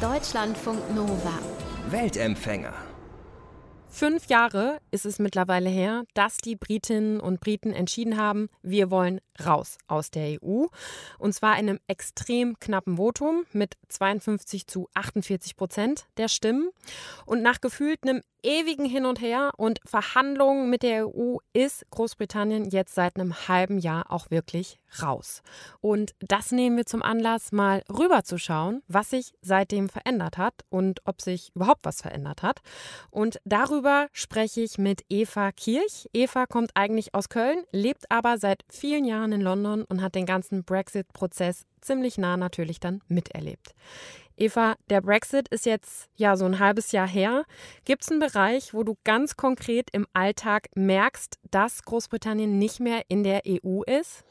Deutschlandfunk Nova. Weltempfänger. Fünf Jahre ist es mittlerweile her, dass die Britinnen und Briten entschieden haben, wir wollen raus aus der EU. Und zwar in einem extrem knappen Votum mit 52 zu 48 Prozent der Stimmen. Und nach gefühlt einem ewigen Hin und Her und Verhandlungen mit der EU ist Großbritannien jetzt seit einem halben Jahr auch wirklich raus. Und das nehmen wir zum Anlass, mal rüberzuschauen, was sich seitdem verändert hat und ob sich überhaupt was verändert hat. Und darüber spreche ich mit Eva Kirch. Eva kommt eigentlich aus Köln, lebt aber seit vielen Jahren in London und hat den ganzen Brexit-Prozess ziemlich nah natürlich dann miterlebt. Eva, der Brexit ist jetzt ja so ein halbes Jahr her. Gibt es einen Bereich, wo du ganz konkret im Alltag merkst, dass Großbritannien nicht mehr in der EU ist?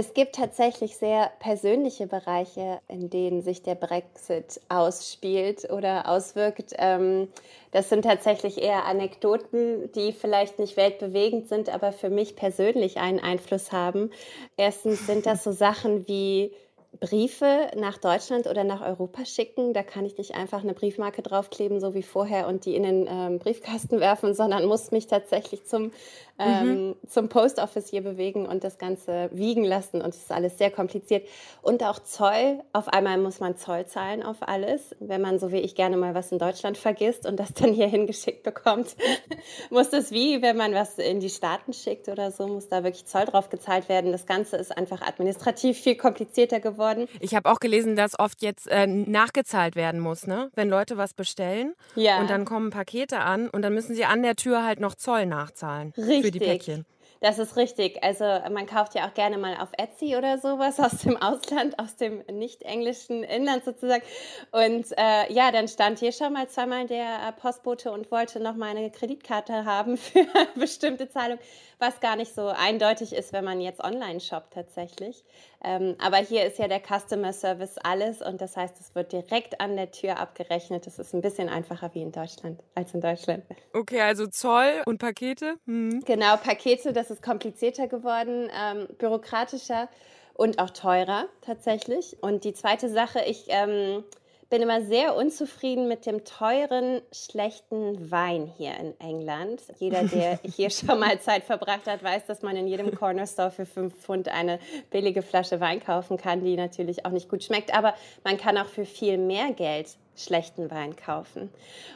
Es gibt tatsächlich sehr persönliche Bereiche, in denen sich der Brexit ausspielt oder auswirkt. Ähm, das sind tatsächlich eher Anekdoten, die vielleicht nicht weltbewegend sind, aber für mich persönlich einen Einfluss haben. Erstens sind das so Sachen wie Briefe nach Deutschland oder nach Europa schicken, da kann ich nicht einfach eine Briefmarke draufkleben, so wie vorher, und die in den ähm, Briefkasten werfen, sondern muss mich tatsächlich zum ähm, mhm. zum Post Office hier bewegen und das Ganze wiegen lassen. Und es ist alles sehr kompliziert. Und auch Zoll. Auf einmal muss man Zoll zahlen auf alles. Wenn man so wie ich gerne mal was in Deutschland vergisst und das dann hier hingeschickt bekommt, muss das wie, wenn man was in die Staaten schickt oder so, muss da wirklich Zoll drauf gezahlt werden. Das Ganze ist einfach administrativ viel komplizierter geworden. Ich habe auch gelesen, dass oft jetzt äh, nachgezahlt werden muss, ne? Wenn Leute was bestellen ja. und dann kommen Pakete an und dann müssen sie an der Tür halt noch Zoll nachzahlen. Richtig für die Päckchen. Das ist richtig. Also man kauft ja auch gerne mal auf Etsy oder sowas aus dem Ausland, aus dem nicht englischen Inland sozusagen. Und äh, ja, dann stand hier schon mal zweimal der Postbote und wollte noch mal eine Kreditkarte haben für bestimmte Zahlung was gar nicht so eindeutig ist, wenn man jetzt online shoppt tatsächlich. Ähm, aber hier ist ja der Customer Service alles und das heißt, es wird direkt an der Tür abgerechnet. Das ist ein bisschen einfacher wie in Deutschland als in Deutschland. Okay, also Zoll und Pakete? Hm. Genau, Pakete, das ist komplizierter geworden, ähm, bürokratischer und auch teurer tatsächlich. Und die zweite Sache, ich ähm, bin immer sehr unzufrieden mit dem teuren, schlechten Wein hier in England. Jeder, der hier schon mal Zeit verbracht hat, weiß, dass man in jedem Corner Store für 5 Pfund eine billige Flasche Wein kaufen kann, die natürlich auch nicht gut schmeckt. Aber man kann auch für viel mehr Geld schlechten Wein kaufen.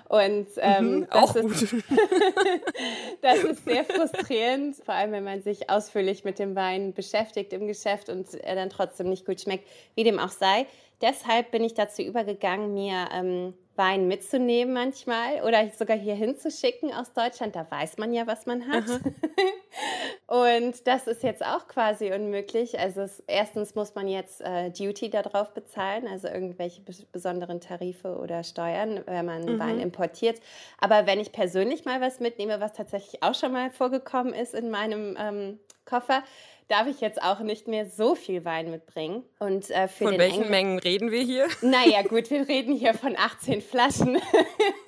Und ähm, mhm, das, ist, das ist sehr frustrierend, vor allem wenn man sich ausführlich mit dem Wein beschäftigt im Geschäft und er dann trotzdem nicht gut schmeckt, wie dem auch sei deshalb bin ich dazu übergegangen, mir ähm, Wein mitzunehmen manchmal oder sogar hier hinzuschicken aus Deutschland. Da weiß man ja, was man hat. und das ist jetzt auch quasi unmöglich. Also es, erstens muss man jetzt äh, Duty darauf bezahlen, also irgendwelche besonderen Tarife oder Steuern, wenn man mhm. Wein importiert. Aber wenn ich persönlich mal was mitnehme, was tatsächlich auch schon mal vorgekommen ist in meinem ähm, Koffer, darf ich jetzt auch nicht mehr so viel Wein mitbringen. Und, äh, für von welchen Engl Mengen reden wir hier? Naja, gut, wir reden hier von 18 Flaschen,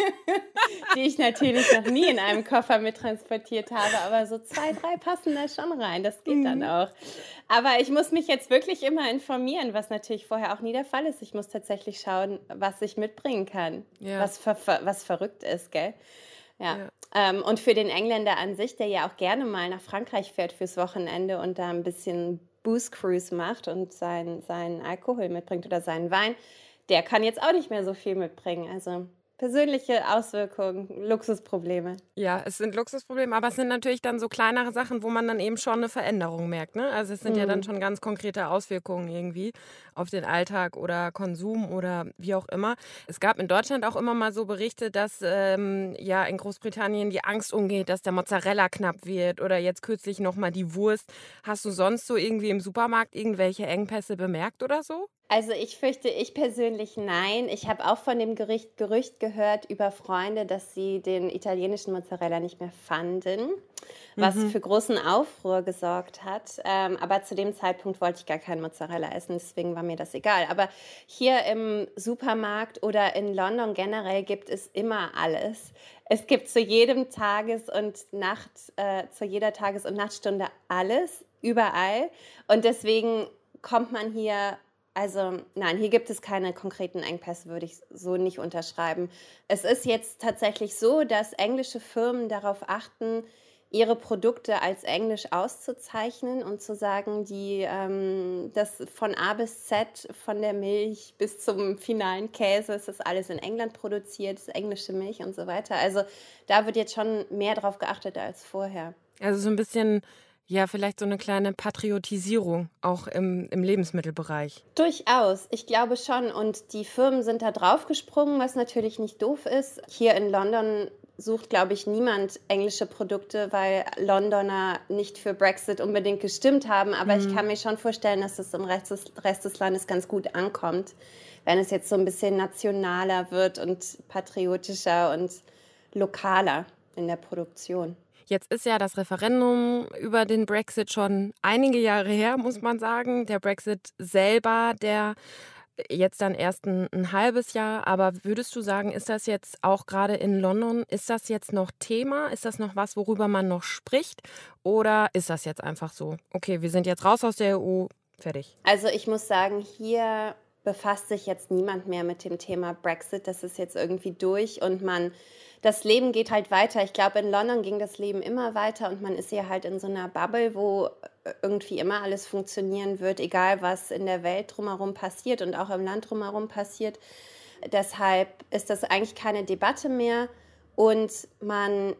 die ich natürlich noch nie in einem Koffer mittransportiert habe. Aber so zwei, drei passen da schon rein. Das geht mhm. dann auch. Aber ich muss mich jetzt wirklich immer informieren, was natürlich vorher auch nie der Fall ist. Ich muss tatsächlich schauen, was ich mitbringen kann. Ja. Was, ver was verrückt ist, gell? Ja. ja. Ähm, und für den Engländer an sich, der ja auch gerne mal nach Frankreich fährt fürs Wochenende und da ein bisschen Booze Cruise macht und seinen sein Alkohol mitbringt oder seinen Wein, der kann jetzt auch nicht mehr so viel mitbringen. Also persönliche Auswirkungen, Luxusprobleme. Ja, es sind Luxusprobleme, aber es sind natürlich dann so kleinere Sachen, wo man dann eben schon eine Veränderung merkt. Ne? Also es sind mhm. ja dann mhm. schon ganz konkrete Auswirkungen irgendwie auf den Alltag oder Konsum oder wie auch immer. Es gab in Deutschland auch immer mal so Berichte, dass ähm, ja in Großbritannien die Angst umgeht, dass der Mozzarella knapp wird oder jetzt kürzlich nochmal die Wurst. Hast du sonst so irgendwie im Supermarkt irgendwelche Engpässe bemerkt oder so? Also ich fürchte, ich persönlich nein. Ich habe auch von dem Gericht, Gerücht gehört über Freunde, dass sie den italienischen Mozzarella nicht mehr fanden, was mhm. für großen Aufruhr gesorgt hat. Ähm, aber zu dem Zeitpunkt wollte ich gar keinen Mozzarella essen, deswegen war mir das egal. Aber hier im Supermarkt oder in London generell gibt es immer alles. Es gibt zu jedem Tages- und Nacht, äh, zu jeder Tages- und Nachtstunde alles, überall. Und deswegen kommt man hier Also nein, hier gibt es keine konkreten Engpässe, würde ich so nicht unterschreiben. Es ist jetzt tatsächlich so, dass englische Firmen darauf achten, ihre Produkte als Englisch auszuzeichnen und zu sagen, die ähm, das von A bis Z, von der Milch bis zum finalen Käse, ist das alles in England produziert, ist englische Milch und so weiter. Also da wird jetzt schon mehr drauf geachtet als vorher. Also so ein bisschen ja, vielleicht so eine kleine Patriotisierung auch im, im Lebensmittelbereich. Durchaus, ich glaube schon. Und die Firmen sind da draufgesprungen, was natürlich nicht doof ist. Hier in London sucht, glaube ich, niemand englische Produkte, weil Londoner nicht für Brexit unbedingt gestimmt haben. Aber mhm. ich kann mir schon vorstellen, dass es im Rest des, Rest des Landes ganz gut ankommt, wenn es jetzt so ein bisschen nationaler wird und patriotischer und lokaler in der Produktion. Jetzt ist ja das Referendum über den Brexit schon einige Jahre her, muss man sagen. Der Brexit selber, der jetzt dann erst ein, ein, halbes Jahr, aber würdest du sagen, ist das jetzt auch gerade in London, ist das jetzt noch Thema? Ist das noch was, worüber man noch spricht? Oder ist das jetzt einfach so, okay, wir sind jetzt raus aus der EU, fertig? Also ich muss sagen, hier befasst sich jetzt niemand mehr mit dem Thema Brexit. Das ist jetzt irgendwie durch und man das Leben geht halt weiter. Ich glaube, in London ging das Leben immer weiter und man ist hier halt in so einer Bubble, wo irgendwie immer alles funktionieren wird, egal was in der Welt drumherum passiert und auch im Land drumherum passiert. Deshalb ist das eigentlich keine Debatte mehr und man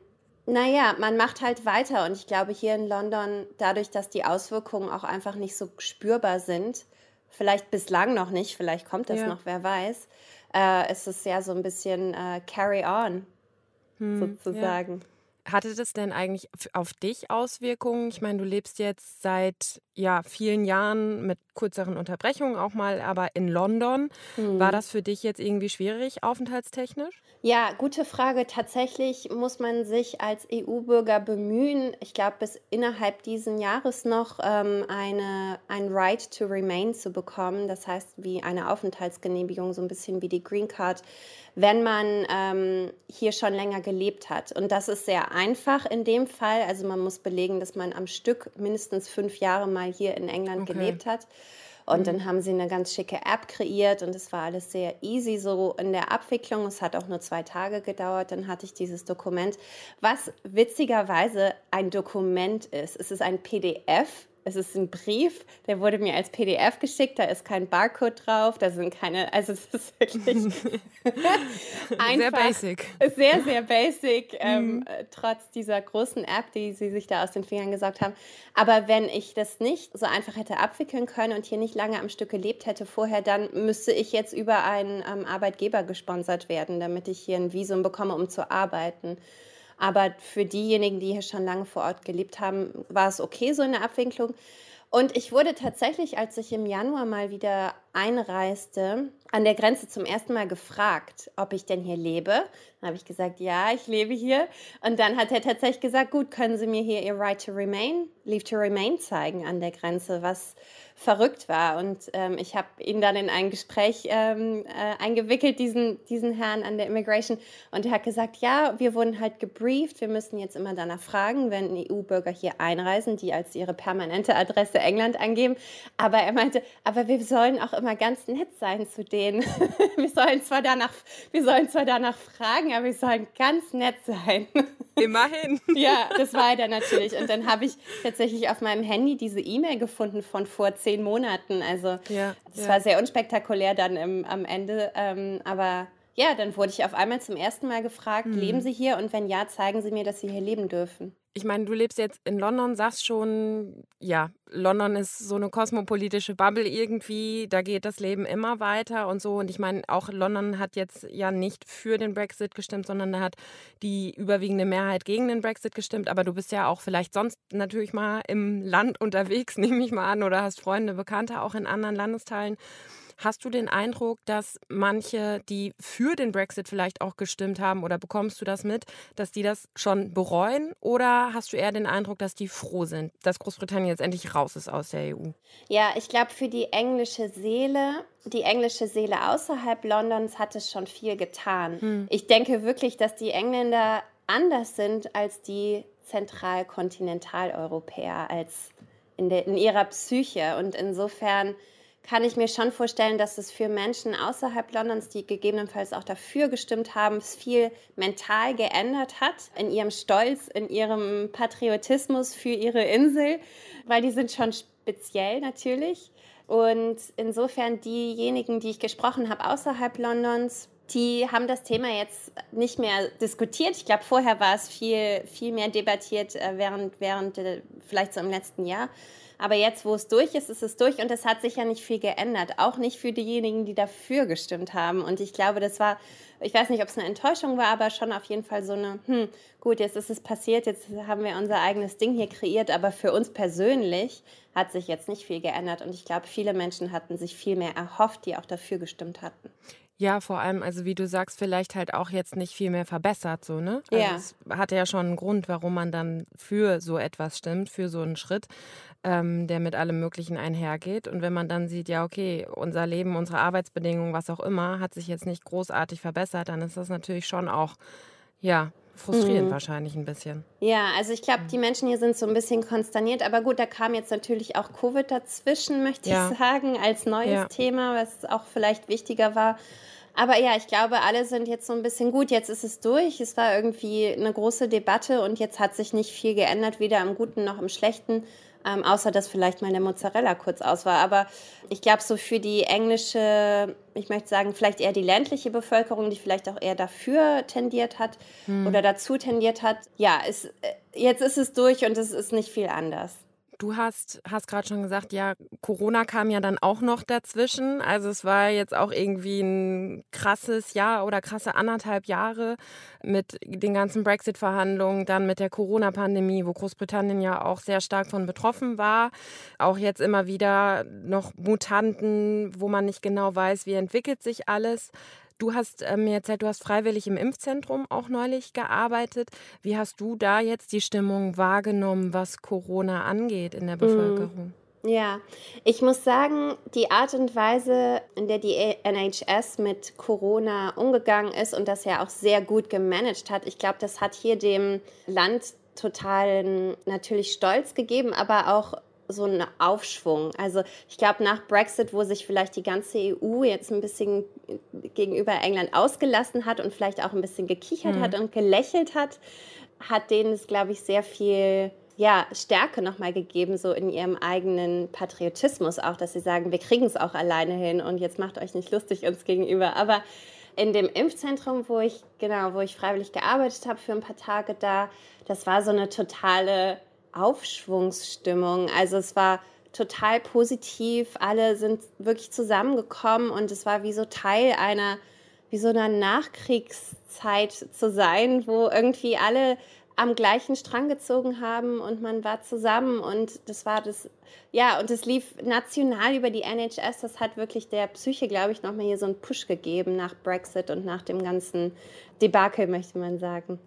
naja, man macht halt weiter und ich glaube hier in London, dadurch, dass die Auswirkungen auch einfach nicht so spürbar sind, vielleicht bislang noch nicht, vielleicht kommt das ja. noch, wer weiß, äh, ist es ja so ein bisschen äh, Carry on hm, sozusagen. Ja. Hatte das denn eigentlich auf dich Auswirkungen? Ich meine, du lebst jetzt seit ja, vielen Jahren mit kürzeren Unterbrechungen auch mal, aber in London. Mhm. War das für dich jetzt irgendwie schwierig, aufenthaltstechnisch? Ja, gute Frage. Tatsächlich muss man sich als EU-Bürger bemühen, ich glaube, bis innerhalb dieses Jahres noch ähm, eine, ein Right to Remain zu bekommen. Das heißt, wie eine Aufenthaltsgenehmigung, so ein bisschen wie die Green Card wenn man ähm, hier schon länger gelebt hat. Und das ist sehr einfach in dem Fall. Also man muss belegen, dass man am Stück mindestens fünf Jahre mal hier in England okay. gelebt hat. Und mhm. dann haben sie eine ganz schicke App kreiert und es war alles sehr easy so in der Abwicklung. Es hat auch nur zwei Tage gedauert. Dann hatte ich dieses Dokument, was witzigerweise ein Dokument ist. Es ist ein PDF es ist ein Brief, der wurde mir als PDF geschickt, da ist kein Barcode drauf, da sind keine, also es ist wirklich einfach, sehr basic. Sehr, sehr basic, ähm, mhm. trotz dieser großen App, die sie sich da aus den Fingern gesaugt haben. Aber wenn ich das nicht so einfach hätte abwickeln können und hier nicht lange am Stück gelebt hätte vorher, dann müsste ich jetzt über einen ähm, Arbeitgeber gesponsert werden, damit ich hier ein Visum bekomme, um zu arbeiten. Aber für diejenigen, die hier schon lange vor Ort gelebt haben, war es okay, so eine Abwicklung. Und ich wurde tatsächlich, als ich im Januar mal wieder einreiste, an der Grenze zum ersten Mal gefragt, ob ich denn hier lebe. Dann habe ich gesagt, ja, ich lebe hier. Und dann hat er tatsächlich gesagt, gut, können Sie mir hier Ihr Right to Remain, Leave to Remain zeigen an der Grenze, was verrückt war. Und ähm, ich habe ihn dann in ein Gespräch ähm, äh, eingewickelt, diesen, diesen Herrn an der Immigration. Und er hat gesagt, ja, wir wurden halt gebrieft. Wir müssen jetzt immer danach fragen, wenn EU-Bürger hier einreisen, die als ihre permanente Adresse England angeben. Aber er meinte, aber wir sollen auch immer ganz nett sein zu denen. wir sollen zwar danach, wir sollen zwar danach fragen, aber wir sollen ganz nett sein. Immerhin. ja, das war er dann natürlich. Und dann habe ich tatsächlich auf meinem Handy diese E-Mail gefunden von vor zehn Monaten. Also ja, das ja. war sehr unspektakulär dann im, am Ende. Ähm, aber ja, dann wurde ich auf einmal zum ersten Mal gefragt, mhm. leben Sie hier? Und wenn ja, zeigen Sie mir, dass Sie hier leben dürfen. Ich meine, du lebst jetzt in London, sagst schon, ja, London ist so eine kosmopolitische Bubble irgendwie, da geht das Leben immer weiter und so. Und ich meine, auch London hat jetzt ja nicht für den Brexit gestimmt, sondern da hat die überwiegende Mehrheit gegen den Brexit gestimmt. Aber du bist ja auch vielleicht sonst natürlich mal im Land unterwegs, nehme ich mal an, oder hast Freunde, Bekannte auch in anderen Landesteilen. Hast du den Eindruck, dass manche, die für den Brexit vielleicht auch gestimmt haben, oder bekommst du das mit, dass die das schon bereuen? Oder hast du eher den Eindruck, dass die froh sind, dass Großbritannien jetzt endlich raus ist aus der EU? Ja, ich glaube, für die englische Seele, die englische Seele außerhalb Londons hat es schon viel getan. Hm. Ich denke wirklich, dass die Engländer anders sind als die Zentralkontinentaleuropäer, als in, der, in ihrer Psyche. Und insofern kann ich mir schon vorstellen, dass es für Menschen außerhalb Londons, die gegebenenfalls auch dafür gestimmt haben, viel mental geändert hat in ihrem Stolz, in ihrem Patriotismus für ihre Insel, weil die sind schon speziell natürlich. Und insofern diejenigen, die ich gesprochen habe außerhalb Londons, die haben das Thema jetzt nicht mehr diskutiert. Ich glaube, vorher war es viel, viel mehr debattiert, äh, während, während äh, vielleicht so im letzten Jahr. Aber jetzt, wo es durch ist, ist es durch und es hat sich ja nicht viel geändert. Auch nicht für diejenigen, die dafür gestimmt haben. Und ich glaube, das war, ich weiß nicht, ob es eine Enttäuschung war, aber schon auf jeden Fall so eine, hm, gut, jetzt ist es passiert, jetzt haben wir unser eigenes Ding hier kreiert. Aber für uns persönlich hat sich jetzt nicht viel geändert. Und ich glaube, viele Menschen hatten sich viel mehr erhofft, die auch dafür gestimmt hatten. Ja, vor allem, also wie du sagst, vielleicht halt auch jetzt nicht viel mehr verbessert, so, ne? Also ja. Es hatte ja schon einen Grund, warum man dann für so etwas stimmt, für so einen Schritt, ähm, der mit allem Möglichen einhergeht. Und wenn man dann sieht, ja, okay, unser Leben, unsere Arbeitsbedingungen, was auch immer, hat sich jetzt nicht großartig verbessert, dann ist das natürlich schon auch, ja, frustrierend mhm. wahrscheinlich ein bisschen. Ja, also ich glaube, die Menschen hier sind so ein bisschen konsterniert. Aber gut, da kam jetzt natürlich auch Covid dazwischen, möchte ja. ich sagen, als neues ja. Thema, was auch vielleicht wichtiger war. Aber ja, ich glaube, alle sind jetzt so ein bisschen gut. Jetzt ist es durch. Es war irgendwie eine große Debatte und jetzt hat sich nicht viel geändert, weder im Guten noch im Schlechten ähm, außer dass vielleicht mal der Mozzarella kurz aus war. Aber ich glaube, so für die englische, ich möchte sagen, vielleicht eher die ländliche Bevölkerung, die vielleicht auch eher dafür tendiert hat hm. oder dazu tendiert hat, ja, es, äh, jetzt ist es durch und es ist nicht viel anders. Du hast, hast gerade schon gesagt, ja, Corona kam ja dann auch noch dazwischen. Also es war jetzt auch irgendwie ein krasses Jahr oder krasse anderthalb Jahre mit den ganzen Brexit-Verhandlungen, dann mit der Corona-Pandemie, wo Großbritannien ja auch sehr stark von betroffen war. Auch jetzt immer wieder noch Mutanten, wo man nicht genau weiß, wie entwickelt sich alles. Du hast äh, mir erzählt, du hast freiwillig im Impfzentrum auch neulich gearbeitet. Wie hast du da jetzt die Stimmung wahrgenommen, was Corona angeht in der mhm. Bevölkerung? Ja, ich muss sagen, die Art und Weise, in der die NHS mit Corona umgegangen ist und das ja auch sehr gut gemanagt hat, ich glaube, das hat hier dem Land total natürlich Stolz gegeben, aber auch so einen Aufschwung. Also ich glaube, nach Brexit, wo sich vielleicht die ganze EU jetzt ein bisschen gegenüber England ausgelassen hat und vielleicht auch ein bisschen gekichert mhm. hat und gelächelt hat, hat denen es, glaube ich, sehr viel ja, Stärke nochmal gegeben, so in ihrem eigenen Patriotismus auch, dass sie sagen, wir kriegen es auch alleine hin und jetzt macht euch nicht lustig uns gegenüber. Aber in dem Impfzentrum, wo ich, genau, wo ich freiwillig gearbeitet habe für ein paar Tage da, das war so eine totale Aufschwungsstimmung. Also es war total positiv. Alle sind wirklich zusammengekommen und es war wie so Teil einer, wie so einer Nachkriegszeit zu sein, wo irgendwie alle am gleichen Strang gezogen haben und man war zusammen und das war das, ja, und es lief national über die NHS. Das hat wirklich der Psyche, glaube ich, nochmal hier so einen Push gegeben nach Brexit und nach dem ganzen Debakel, möchte man sagen.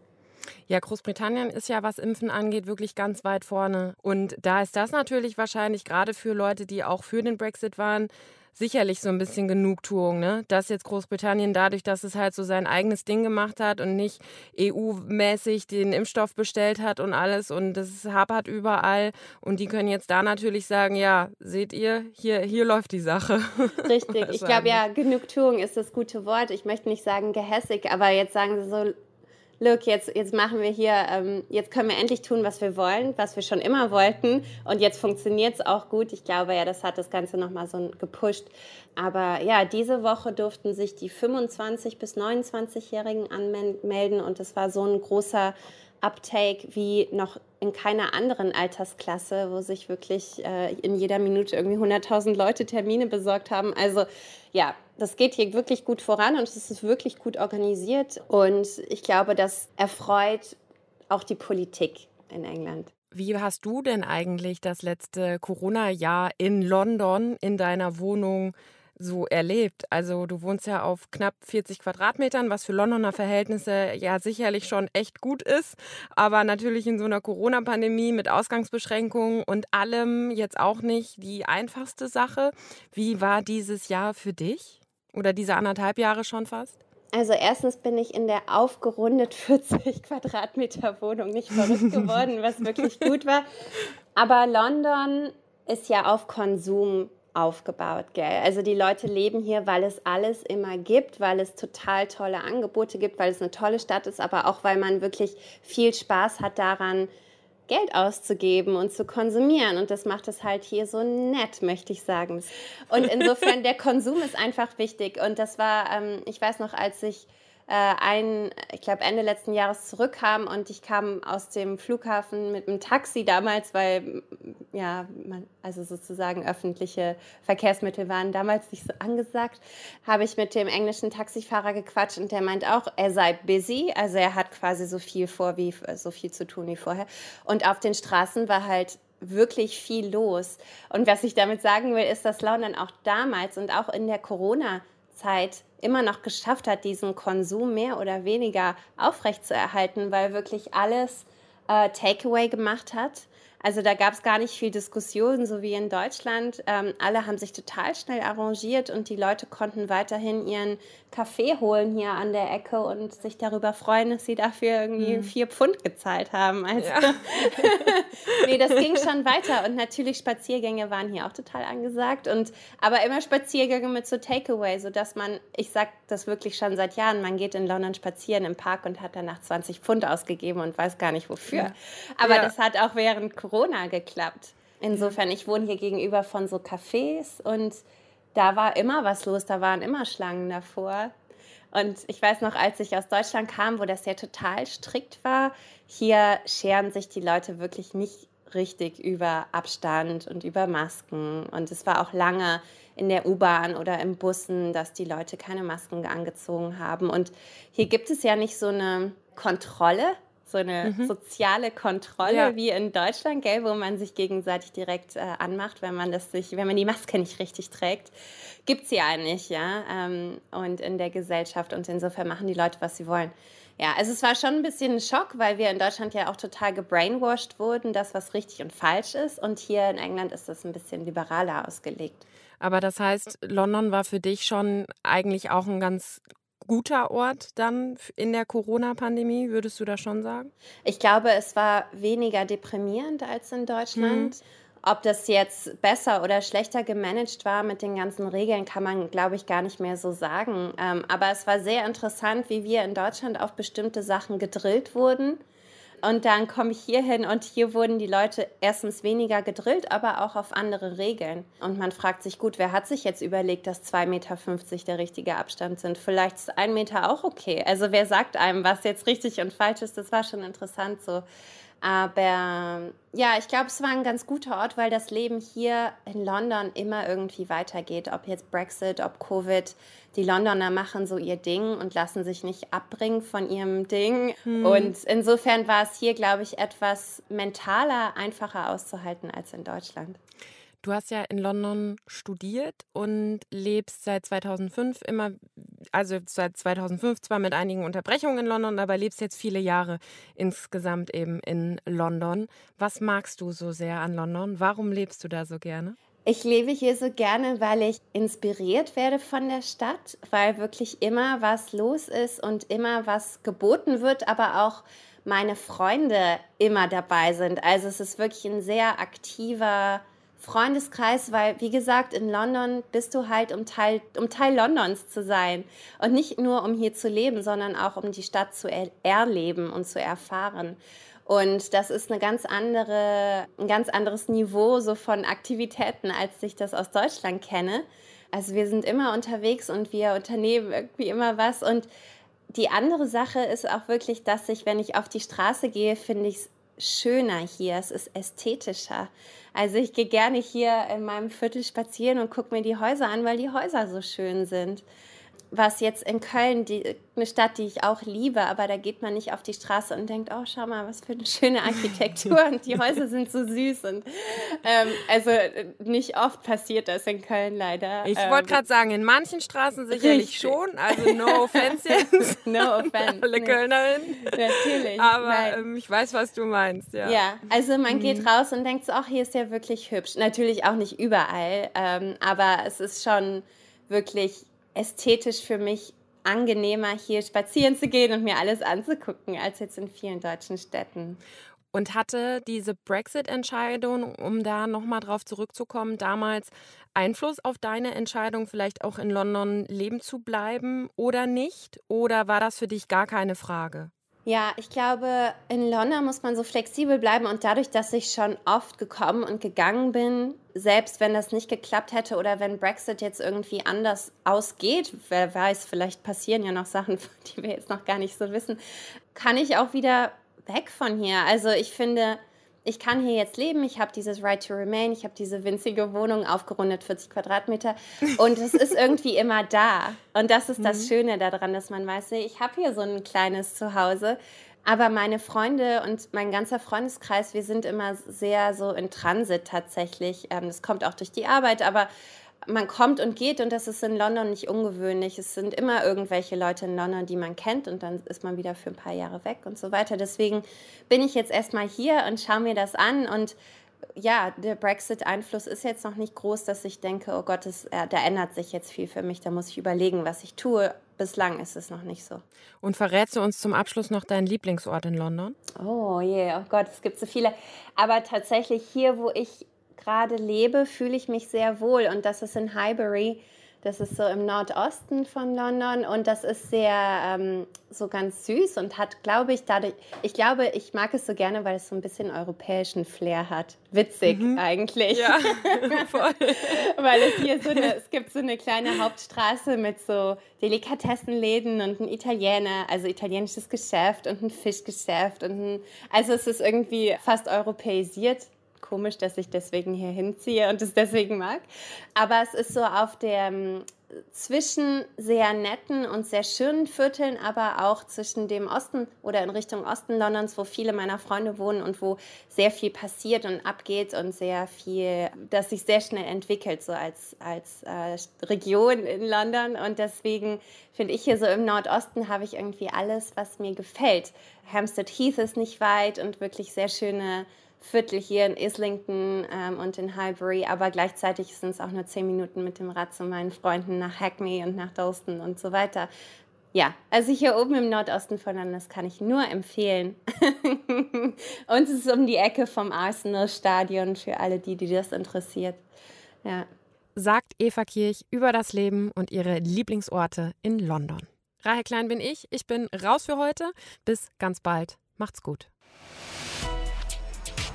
Ja, Großbritannien ist ja, was Impfen angeht, wirklich ganz weit vorne. Und da ist das natürlich wahrscheinlich gerade für Leute, die auch für den Brexit waren, sicherlich so ein bisschen Genugtuung, ne? Dass jetzt Großbritannien dadurch, dass es halt so sein eigenes Ding gemacht hat und nicht EU-mäßig den Impfstoff bestellt hat und alles und das hapert überall und die können jetzt da natürlich sagen, ja, seht ihr, hier, hier läuft die Sache. Richtig, ich glaube ja, Genugtuung ist das gute Wort. Ich möchte nicht sagen gehässig, aber jetzt sagen sie so, look, jetzt, jetzt machen wir hier, ähm, jetzt können wir endlich tun, was wir wollen, was wir schon immer wollten. Und jetzt funktioniert es auch gut. Ich glaube ja, das hat das Ganze nochmal so gepusht. Aber ja, diese Woche durften sich die 25- bis 29-Jährigen anmelden und es war so ein großer Uptake wie noch in keiner anderen Altersklasse, wo sich wirklich äh, in jeder Minute irgendwie 100.000 Leute Termine besorgt haben. Also ja, das geht hier wirklich gut voran und es ist wirklich gut organisiert. Und ich glaube, das erfreut auch die Politik in England. Wie hast du denn eigentlich das letzte Corona-Jahr in London in deiner Wohnung so erlebt? Also du wohnst ja auf knapp 40 Quadratmetern, was für Londoner Verhältnisse ja sicherlich schon echt gut ist, aber natürlich in so einer Corona-Pandemie mit Ausgangsbeschränkungen und allem jetzt auch nicht die einfachste Sache. Wie war dieses Jahr für dich? Oder diese anderthalb Jahre schon fast? Also erstens bin ich in der aufgerundet 40 Quadratmeter Wohnung nicht verrückt geworden, was wirklich gut war. Aber London ist ja auf Konsum aufgebaut, gell? Also die Leute leben hier, weil es alles immer gibt, weil es total tolle Angebote gibt, weil es eine tolle Stadt ist, aber auch weil man wirklich viel Spaß hat daran, Geld auszugeben und zu konsumieren. Und das macht es halt hier so nett, möchte ich sagen. Und insofern, der Konsum ist einfach wichtig. Und das war, ähm, ich weiß noch, als ich äh, ein, ich glaube, Ende letzten Jahres zurückkam und ich kam aus dem Flughafen mit einem Taxi damals, weil ja, man, also sozusagen öffentliche Verkehrsmittel waren damals nicht so angesagt, habe ich mit dem englischen Taxifahrer gequatscht und der meint auch, er sei busy, also er hat quasi so viel vor wie so viel zu tun wie vorher. Und auf den Straßen war halt wirklich viel los. Und was ich damit sagen will, ist, dass London auch damals und auch in der Corona-Zeit immer noch geschafft hat, diesen Konsum mehr oder weniger aufrechtzuerhalten, weil wirklich alles äh, Takeaway gemacht hat. Also da gab es gar nicht viel Diskussion, so wie in Deutschland. Ähm, alle haben sich total schnell arrangiert und die Leute konnten weiterhin ihren Kaffee holen hier an der Ecke und sich darüber freuen, dass sie dafür irgendwie mhm. vier Pfund gezahlt haben. Also ja. nee, das ging schon weiter. Und natürlich Spaziergänge waren hier auch total angesagt. Und aber immer Spaziergänge mit so Takeaway, sodass man, ich sag das wirklich schon seit Jahren, man geht in London spazieren im Park und hat danach 20 Pfund ausgegeben und weiß gar nicht wofür. Ja. Aber ja. das hat auch während Corona geklappt. Insofern, ich wohne hier gegenüber von so Cafés und da war immer was los, da waren immer Schlangen davor. Und ich weiß noch, als ich aus Deutschland kam, wo das ja total strikt war, hier scheren sich die Leute wirklich nicht richtig über Abstand und über Masken. Und es war auch lange in der U-Bahn oder im Bussen, dass die Leute keine Masken angezogen haben. Und hier gibt es ja nicht so eine Kontrolle so eine mhm. soziale Kontrolle ja. wie in Deutschland, gell, wo man sich gegenseitig direkt äh, anmacht, wenn man das sich, wenn man die Maske nicht richtig trägt, gibt es ja nicht, ja. Ähm, und in der Gesellschaft und insofern machen die Leute, was sie wollen. Ja, also es war schon ein bisschen ein Schock, weil wir in Deutschland ja auch total gebrainwashed wurden, das was richtig und falsch ist. Und hier in England ist das ein bisschen liberaler ausgelegt. Aber das heißt, London war für dich schon eigentlich auch ein ganz guter Ort dann in der Corona-Pandemie, würdest du da schon sagen? Ich glaube, es war weniger deprimierend als in Deutschland. Hm. Ob das jetzt besser oder schlechter gemanagt war mit den ganzen Regeln, kann man, glaube ich, gar nicht mehr so sagen. Ähm, aber es war sehr interessant, wie wir in Deutschland auf bestimmte Sachen gedrillt wurden und dann komme ich hier hin und hier wurden die Leute erstens weniger gedrillt, aber auch auf andere Regeln. Und man fragt sich, gut, wer hat sich jetzt überlegt, dass 2,50 Meter der richtige Abstand sind? Vielleicht ist ein Meter auch okay. Also wer sagt einem, was jetzt richtig und falsch ist? Das war schon interessant so. Aber ja, ich glaube, es war ein ganz guter Ort, weil das Leben hier in London immer irgendwie weitergeht. Ob jetzt Brexit, ob Covid. Die Londoner machen so ihr Ding und lassen sich nicht abbringen von ihrem Ding. Hm. Und insofern war es hier, glaube ich, etwas mentaler, einfacher auszuhalten als in Deutschland. Du hast ja in London studiert und lebst seit 2005 immer, also seit 2005 zwar mit einigen Unterbrechungen in London, aber lebst jetzt viele Jahre insgesamt eben in London. Was magst du so sehr an London? Warum lebst du da so gerne? Ich lebe hier so gerne, weil ich inspiriert werde von der Stadt, weil wirklich immer was los ist und immer was geboten wird, aber auch meine Freunde immer dabei sind. Also es ist wirklich ein sehr aktiver Freundeskreis, weil, wie gesagt, in London bist du halt, um Teil, um Teil Londons zu sein. Und nicht nur, um hier zu leben, sondern auch, um die Stadt zu er erleben und zu erfahren. Und das ist eine ganz andere, ein ganz anderes Niveau so von Aktivitäten, als ich das aus Deutschland kenne. Also wir sind immer unterwegs und wir unternehmen irgendwie immer was. Und die andere Sache ist auch wirklich, dass ich, wenn ich auf die Straße gehe, finde ich es schöner hier. Es ist ästhetischer. Also ich gehe gerne hier in meinem Viertel spazieren und gucke mir die Häuser an, weil die Häuser so schön sind was jetzt in Köln, die, eine Stadt, die ich auch liebe, aber da geht man nicht auf die Straße und denkt, oh, schau mal, was für eine schöne Architektur und die Häuser sind so süß. Und ähm, also nicht oft passiert das in Köln leider. Ich ähm, wollte gerade sagen, in manchen Straßen sicherlich richtig. schon, also no offense jetzt. no offense. Alle Kölnerinnen. Natürlich. Aber ähm, ich weiß, was du meinst, ja. Ja, also man mhm. geht raus und denkt so, ach, hier ist ja wirklich hübsch. Natürlich auch nicht überall, ähm, aber es ist schon wirklich ästhetisch für mich angenehmer, hier spazieren zu gehen und mir alles anzugucken, als jetzt in vielen deutschen Städten. Und hatte diese Brexit-Entscheidung, um da nochmal drauf zurückzukommen, damals Einfluss auf deine Entscheidung, vielleicht auch in London leben zu bleiben oder nicht? Oder war das für dich gar keine Frage? Ja, ich glaube, in London muss man so flexibel bleiben und dadurch, dass ich schon oft gekommen und gegangen bin, selbst wenn das nicht geklappt hätte oder wenn Brexit jetzt irgendwie anders ausgeht, wer weiß, vielleicht passieren ja noch Sachen, die wir jetzt noch gar nicht so wissen, kann ich auch wieder weg von hier. Also ich finde, ich kann hier jetzt leben, ich habe dieses Right to Remain, ich habe diese winzige Wohnung, aufgerundet 40 Quadratmeter und es ist irgendwie immer da. Und das ist das mhm. Schöne daran, dass man weiß, ich habe hier so ein kleines Zuhause. Aber meine Freunde und mein ganzer Freundeskreis, wir sind immer sehr so in Transit tatsächlich. Ähm, das kommt auch durch die Arbeit, aber man kommt und geht und das ist in London nicht ungewöhnlich. Es sind immer irgendwelche Leute in London, die man kennt und dann ist man wieder für ein paar Jahre weg und so weiter. Deswegen bin ich jetzt erstmal hier und schaue mir das an und ja, der Brexit-Einfluss ist jetzt noch nicht groß, dass ich denke, oh Gott, das, äh, da ändert sich jetzt viel für mich, da muss ich überlegen, was ich tue. Bislang ist es noch nicht so. Und verrätst du uns zum Abschluss noch deinen Lieblingsort in London? Oh je, yeah, oh Gott, es gibt so viele. Aber tatsächlich hier, wo ich gerade lebe, fühle ich mich sehr wohl. Und das ist in Highbury. Das ist so im Nordosten von London und das ist sehr ähm, so ganz süß und hat, glaube ich, dadurch, ich glaube, ich mag es so gerne, weil es so ein bisschen europäischen Flair hat. Witzig mhm. eigentlich. Ja, voll. weil es hier so eine, es gibt so eine kleine Hauptstraße mit so Delikatessenläden und ein Italiener, also italienisches Geschäft und ein Fischgeschäft und ein, also es ist irgendwie fast europäisiert komisch, dass ich deswegen hier hinziehe und es deswegen mag. Aber es ist so auf dem zwischen sehr netten und sehr schönen Vierteln, aber auch zwischen dem Osten oder in Richtung Osten Londons, wo viele meiner Freunde wohnen und wo sehr viel passiert und abgeht und sehr viel, das sich sehr schnell entwickelt, so als, als äh, Region in London. Und deswegen finde ich hier so im Nordosten habe ich irgendwie alles, was mir gefällt. Hampstead Heath ist nicht weit und wirklich sehr schöne Viertel hier in Islington ähm, und in Highbury, aber gleichzeitig sind es auch nur zehn Minuten mit dem Rad zu meinen Freunden nach Hackney und nach Dalston und so weiter. Ja, also hier oben im Nordosten von London, das kann ich nur empfehlen. und es ist um die Ecke vom Arsenal-Stadion für alle die, die das interessiert. Ja. Sagt Eva Kirch über das Leben und ihre Lieblingsorte in London. Rahel Klein bin ich. Ich bin raus für heute. Bis ganz bald. Macht's gut.